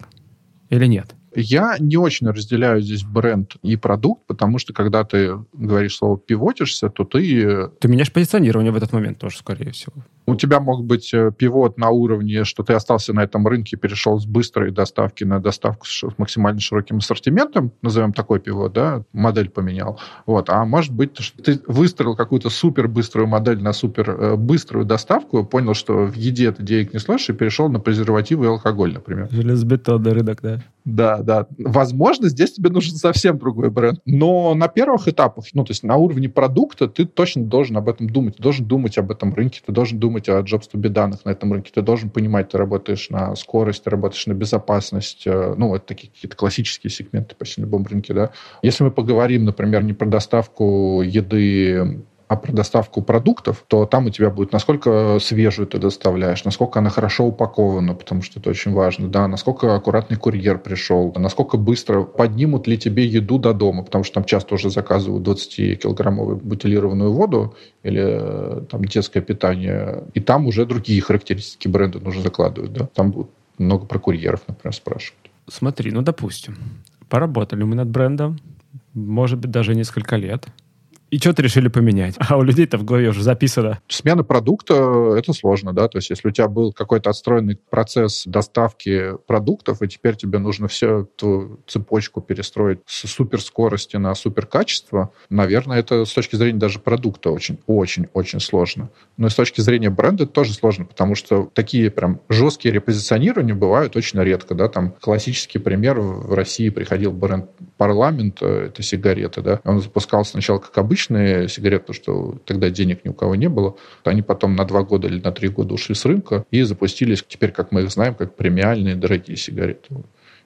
Или нет? Я не очень разделяю здесь бренд и продукт, потому что когда ты говоришь слово «пивотишься», то ты... Ты меняешь позиционирование в этот момент тоже, скорее всего. У тебя мог быть э, пивот на уровне, что ты остался на этом рынке, перешел с быстрой доставки на доставку с максимально широким ассортиментом, назовем такой пивот, да, модель поменял. Вот. А может быть, что ты выстроил какую-то супер быструю модель на супер э, быструю доставку, понял, что в еде ты денег не сложишь, и перешел на презервативы и алкоголь, например. Железобетонный рынок, да. Да, да. Возможно, здесь тебе нужен совсем другой бренд. Но на первых этапах, ну, то есть на уровне продукта, ты точно должен об этом думать. Ты должен думать об этом рынке, ты должен думать о be данных на этом рынке. Ты должен понимать, ты работаешь на скорость, ты работаешь на безопасность. Э, ну, это такие какие-то классические сегменты почти на любом рынке, да. Если мы поговорим, например, не про доставку еды а про доставку продуктов, то там у тебя будет, насколько свежую ты доставляешь, насколько она хорошо упакована, потому что это очень важно, да, насколько аккуратный курьер пришел, насколько быстро поднимут ли тебе еду до дома, потому что там часто уже заказывают 20-килограммовую бутилированную воду или э, там детское питание, и там уже другие характеристики бренда нужно закладывать, да, там будет много про курьеров, например, спрашивают. Смотри, ну, допустим, поработали мы над брендом, может быть, даже несколько лет, и что-то решили поменять. А у людей-то в голове уже записано. Смена продукта — это сложно, да, то есть если у тебя был какой-то отстроенный процесс доставки продуктов, и теперь тебе нужно всю эту цепочку перестроить с суперскорости на суперкачество, наверное, это с точки зрения даже продукта очень-очень-очень сложно. Но и с точки зрения бренда тоже сложно, потому что такие прям жесткие репозиционирования бывают очень редко, да, там классический пример в России приходил бренд «Парламент», э, это сигареты, да, он запускался сначала как обычно, обычные сигареты, что тогда денег ни у кого не было. Они потом на два года или на три года ушли с рынка и запустились теперь, как мы их знаем, как премиальные дорогие сигареты.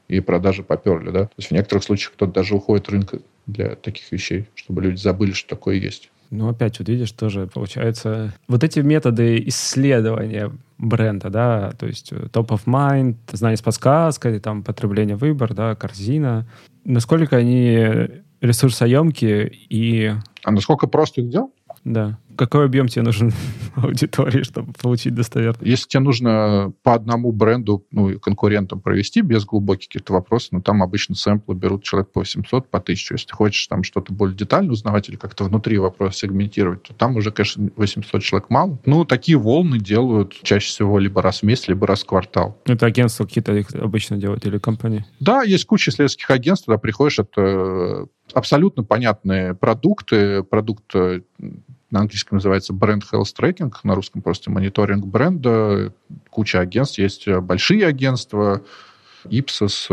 И продажи поперли, да. То есть в некоторых случаях кто-то даже уходит с рынка для таких вещей, чтобы люди забыли, что такое есть. Ну, опять, вот видишь, тоже получается... Вот эти методы исследования бренда, да, то есть э, top of mind, знание с подсказкой, там, потребление выбор, да, корзина. Насколько они ресурсоемкие и... А насколько просто их делать? Да. Какой объем тебе нужен аудитории, чтобы получить достоверность? Если тебе нужно по одному бренду, ну, конкурентам провести без глубоких каких-то вопросов, ну, там обычно сэмплы берут человек по 800, по 1000. Если ты хочешь там что-то более детально узнавать или как-то внутри вопрос сегментировать, то там уже, конечно, 800 человек мало. Ну, такие волны делают чаще всего либо раз в месяц, либо раз в квартал. Это агентства какие-то их обычно делают или компании? Да, есть куча исследовательских агентств, туда приходишь, это абсолютно понятные продукты, продукт э, на английском называется brand health tracking, на русском просто мониторинг бренда. Куча агентств, есть большие агентства, Ipsos,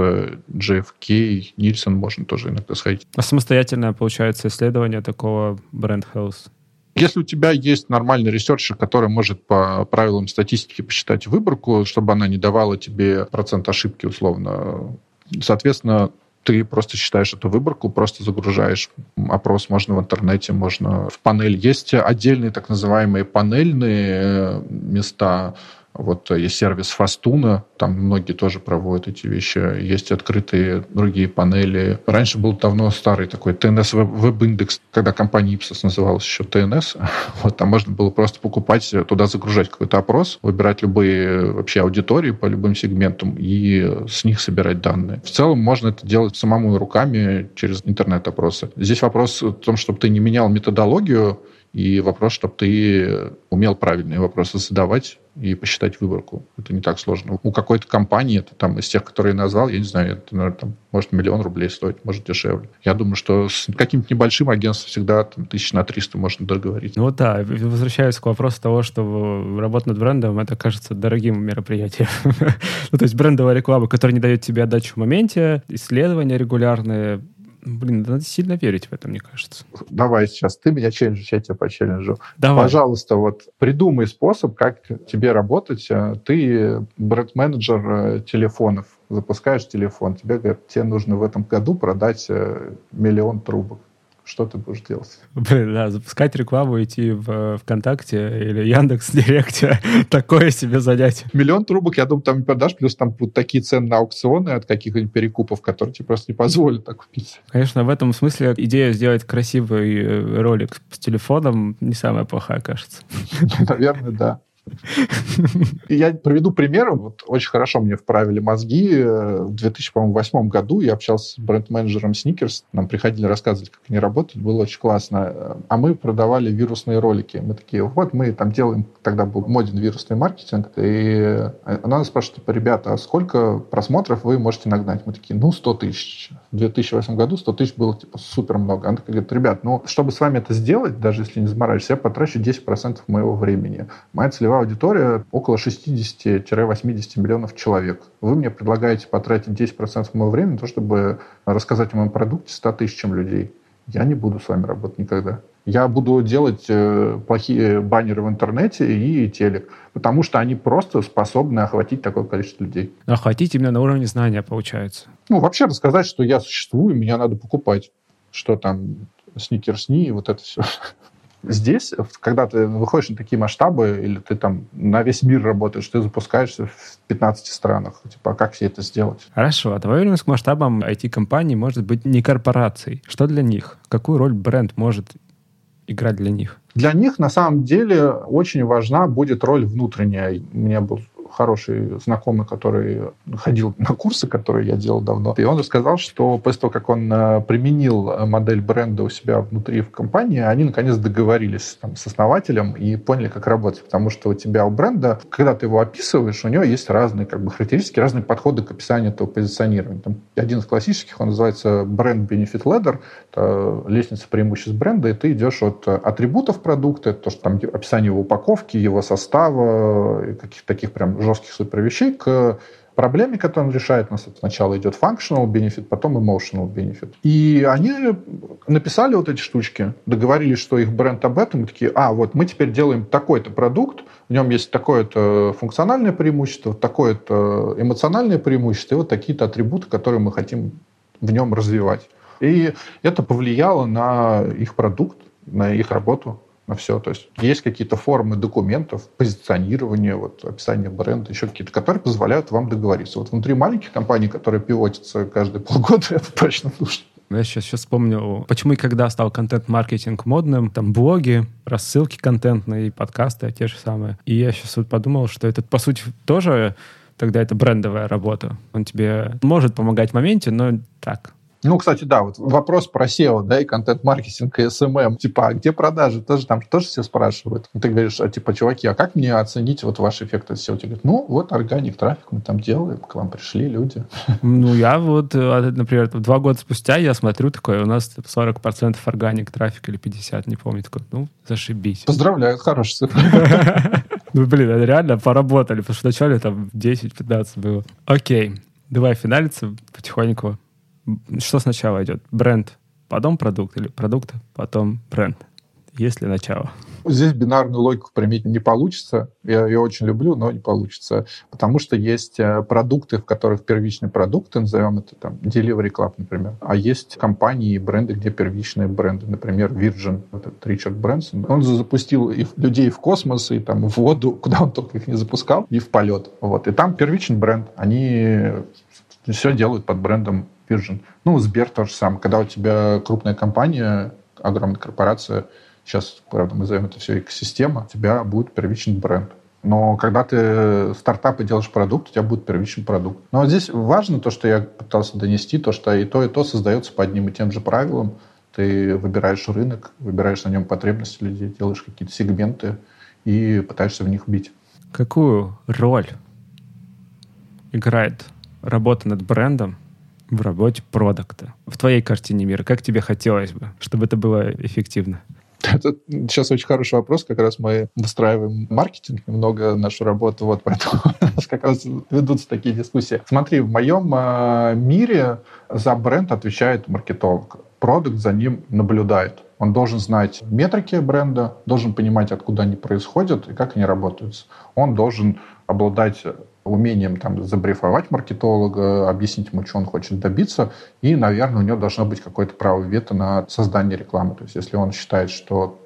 GFK, Nielsen можно тоже иногда сходить. А самостоятельное, получается, исследование такого brand health? Если у тебя есть нормальный researcher, который может по правилам статистики посчитать выборку, чтобы она не давала тебе процент ошибки условно, соответственно, ты просто считаешь эту выборку, просто загружаешь опрос, можно в интернете, можно в панель. Есть отдельные так называемые панельные э, места, вот есть сервис Фастуна, там многие тоже проводят эти вещи. Есть открытые другие панели. Раньше был давно старый такой TNS веб-индекс, когда компания Ipsos называлась еще TNS. Вот там можно было просто покупать, туда загружать какой-то опрос, выбирать любые вообще аудитории по любым сегментам и с них собирать данные. В целом можно это делать самому руками через интернет-опросы. Здесь вопрос в том, чтобы ты не менял методологию, и вопрос, чтобы ты умел правильные вопросы задавать и посчитать выборку. Это не так сложно. У какой-то компании, это там из тех, которые я назвал, я не знаю, это, наверное, там, может миллион рублей стоить, может дешевле. Я думаю, что с каким-то небольшим агентством всегда там, тысяч на 300 можно договориться. Ну да, возвращаюсь к вопросу того, что работа над брендом, это кажется дорогим мероприятием. ну, то есть брендовая реклама, которая не дает тебе отдачу в моменте, исследования регулярные, Блин, надо сильно верить в это, мне кажется. Давай сейчас ты меня челленджишь, я тебя почелленджу. Давай. Пожалуйста, вот придумай способ, как тебе работать. Ты бренд-менеджер э, телефонов, запускаешь телефон, тебе говорят, тебе нужно в этом году продать э, миллион трубок что ты будешь делать? Блин, да, запускать рекламу, идти в э, ВКонтакте или Яндекс Директе, такое себе занятие. Миллион трубок, я думаю, там не продашь, плюс там будут такие цены на аукционы от каких-нибудь перекупов, которые тебе просто не позволят так купить. Конечно, в этом смысле идея сделать красивый э, ролик с телефоном не самая плохая, кажется. Наверное, да. Я приведу пример. Вот очень хорошо мне вправили мозги. В 2008 году я общался с бренд-менеджером Snickers. Нам приходили рассказывать, как они работают. Было очень классно. А мы продавали вирусные ролики. Мы такие, вот мы там делаем, тогда был моден вирусный маркетинг. И она нас спрашивает, типа, ребята, а сколько просмотров вы можете нагнать? Мы такие, ну, 100 тысяч. В 2008 году 100 тысяч было, типа, супер много. Она такая говорит, ребят, ну, чтобы с вами это сделать, даже если не заморачиваюсь, я потрачу 10% моего времени. Моя целевая целевая аудитория около 60-80 миллионов человек. Вы мне предлагаете потратить 10% моего времени на то, чтобы рассказать о моем продукте 100 тысячам людей. Я не буду с вами работать никогда. Я буду делать э, плохие баннеры в интернете и телек, потому что они просто способны охватить такое количество людей. Охватить именно на уровне знания, получается. Ну, вообще рассказать, что я существую, меня надо покупать. Что там, сникерсни и вот это все. Здесь, когда ты выходишь на такие масштабы, или ты там на весь мир работаешь, ты запускаешься в 15 странах. Типа, а как все это сделать? Хорошо, а твой уровень к масштабам IT-компаний может быть не корпорацией. Что для них? Какую роль бренд может играть для них? Для них на самом деле очень важна будет роль внутренняя. Меня был хороший знакомый, который ходил на курсы, которые я делал давно, и он рассказал, что после того, как он э, применил модель бренда у себя внутри в компании, они наконец договорились там, с основателем и поняли, как работать. Потому что у тебя у бренда, когда ты его описываешь, у него есть разные как бы, характеристики, разные подходы к описанию этого позиционирования. Там, один из классических, он называется бренд Benefit Ladder, это лестница преимуществ бренда, и ты идешь от атрибутов продукта, то, что там описание его упаковки, его состава, каких-то таких прям жестких супер вещей к проблеме, которую он решает. У нас сначала идет functional benefit, потом emotional benefit. И они написали вот эти штучки, договорились, что их бренд об этом, и такие, а, вот мы теперь делаем такой-то продукт, в нем есть такое-то функциональное преимущество, такое-то эмоциональное преимущество, и вот такие-то атрибуты, которые мы хотим в нем развивать. И это повлияло на их продукт, на их работу на все. То есть есть какие-то формы документов, позиционирования, вот, описания бренда, еще какие-то, которые позволяют вам договориться. Вот внутри маленьких компаний, которые пивотятся каждые полгода, это точно нужно. Я сейчас, сейчас вспомнил, почему и когда стал контент-маркетинг модным, там блоги, рассылки контентные, подкасты те же самые. И я сейчас вот подумал, что это, по сути, тоже тогда это брендовая работа. Он тебе может помогать в моменте, но так, ну, кстати, да, вот вопрос про SEO, да, и контент-маркетинг, и SMM. Типа, а где продажи? Тоже там тоже все спрашивают. Ты говоришь, а типа, чуваки, а как мне оценить вот ваш эффект от SEO? Тебе говорят, ну, вот органик, трафик мы там делаем, к вам пришли люди. Ну, я вот, э, например, два года спустя я смотрю такой, у нас 40% органик трафик или 50, не помню, такой, ну, зашибись. Поздравляю, хорошая цифра. Ну, блин, реально поработали, потому что вначале там 10-15 было. Окей, давай финалиться потихоньку что сначала идет? Бренд, потом продукт или продукт, потом бренд? Есть ли начало? Здесь бинарную логику применить не получится. Я ее очень люблю, но не получится. Потому что есть э, продукты, в которых первичный продукт, назовем это там Delivery Club, например. А есть компании и бренды, где первичные бренды. Например, Virgin, этот Ричард Брэнсон. Он запустил и людей в космос, и там в воду, куда он только их не запускал, и в полет. Вот. И там первичный бренд. Они все делают под брендом Virgin. Ну, Сбер тоже самое. Когда у тебя крупная компания, огромная корпорация, сейчас, правда, мы назовем это все экосистема, у тебя будет первичный бренд. Но когда ты стартап и делаешь продукт, у тебя будет первичный продукт. Но здесь важно то, что я пытался донести, то, что и то, и то создается по одним и тем же правилам. Ты выбираешь рынок, выбираешь на нем потребности людей, делаешь какие-то сегменты и пытаешься в них бить. Какую роль играет работа над брендом в работе продукта? В твоей картине мира, как тебе хотелось бы, чтобы это было эффективно? Это сейчас очень хороший вопрос. Как раз мы выстраиваем маркетинг, немного нашу работу, вот поэтому как раз ведутся такие дискуссии. Смотри, в моем э, мире за бренд отвечает маркетолог. Продукт за ним наблюдает. Он должен знать метрики бренда, должен понимать, откуда они происходят и как они работают. Он должен обладать умением там, забрифовать маркетолога, объяснить ему, что он хочет добиться, и, наверное, у него должно быть какое-то право вето на создание рекламы. То есть если он считает, что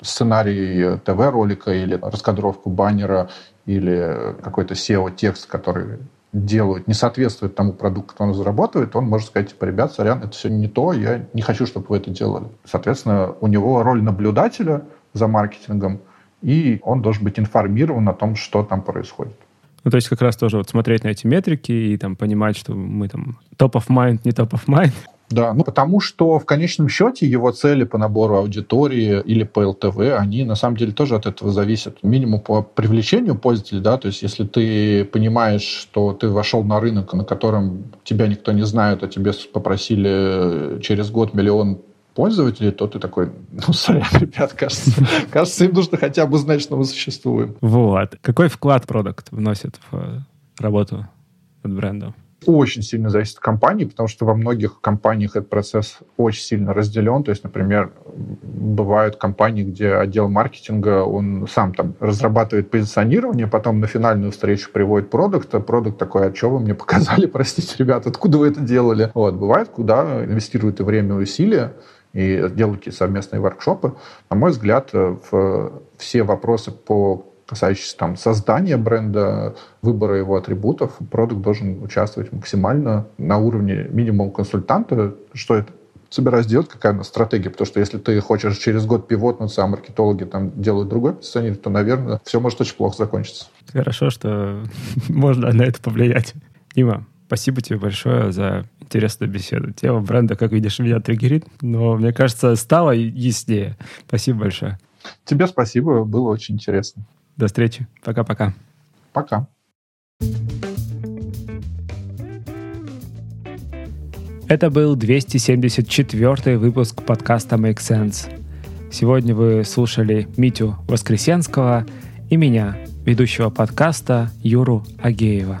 сценарий ТВ-ролика или раскадровку баннера или какой-то SEO-текст, который делают, не соответствует тому продукту, который он разрабатывает, он может сказать, типа, ребят, сорян, это все не то, я не хочу, чтобы вы это делали. Соответственно, у него роль наблюдателя за маркетингом, и он должен быть информирован о том, что там происходит. Ну, то есть как раз тоже вот смотреть на эти метрики и там понимать, что мы там top of mind, не top of mind. Да, ну потому что в конечном счете его цели по набору аудитории или по ЛТВ, они на самом деле тоже от этого зависят. Минимум по привлечению пользователей, да, то есть если ты понимаешь, что ты вошел на рынок, на котором тебя никто не знает, а тебе попросили через год миллион пользователей, то ты такой, ну, сорян, ребят, кажется, кажется, им нужно хотя бы знать, что мы существуем. Вот. Какой вклад продукт вносит в э, работу над брендом? Очень сильно зависит от компании, потому что во многих компаниях этот процесс очень сильно разделен. То есть, например, бывают компании, где отдел маркетинга, он сам там разрабатывает позиционирование, потом на финальную встречу приводит продукт, а продукт такой, а что вы мне показали, простите, ребята, откуда вы это делали? Вот, бывает, куда инвестируют и время, и усилия, и делают какие совместные воркшопы. На мой взгляд, э, в все вопросы по касающиеся там, создания бренда, выбора его атрибутов, продукт должен участвовать максимально на уровне минимум консультанта, что это собираюсь делать, какая у нас стратегия, потому что если ты хочешь через год пивотнуться, а маркетологи там делают другой позиционирование, то, наверное, все может очень плохо закончиться. Хорошо, что можно на это повлиять. Дима, спасибо тебе большое за интересную беседу. Тема бренда, как видишь, меня триггерит, но, мне кажется, стало яснее. Спасибо большое. Тебе спасибо, было очень интересно. До встречи. Пока-пока. Пока. Это был 274 выпуск подкаста Make Sense. Сегодня вы слушали Митю Воскресенского и меня, ведущего подкаста Юру Агеева.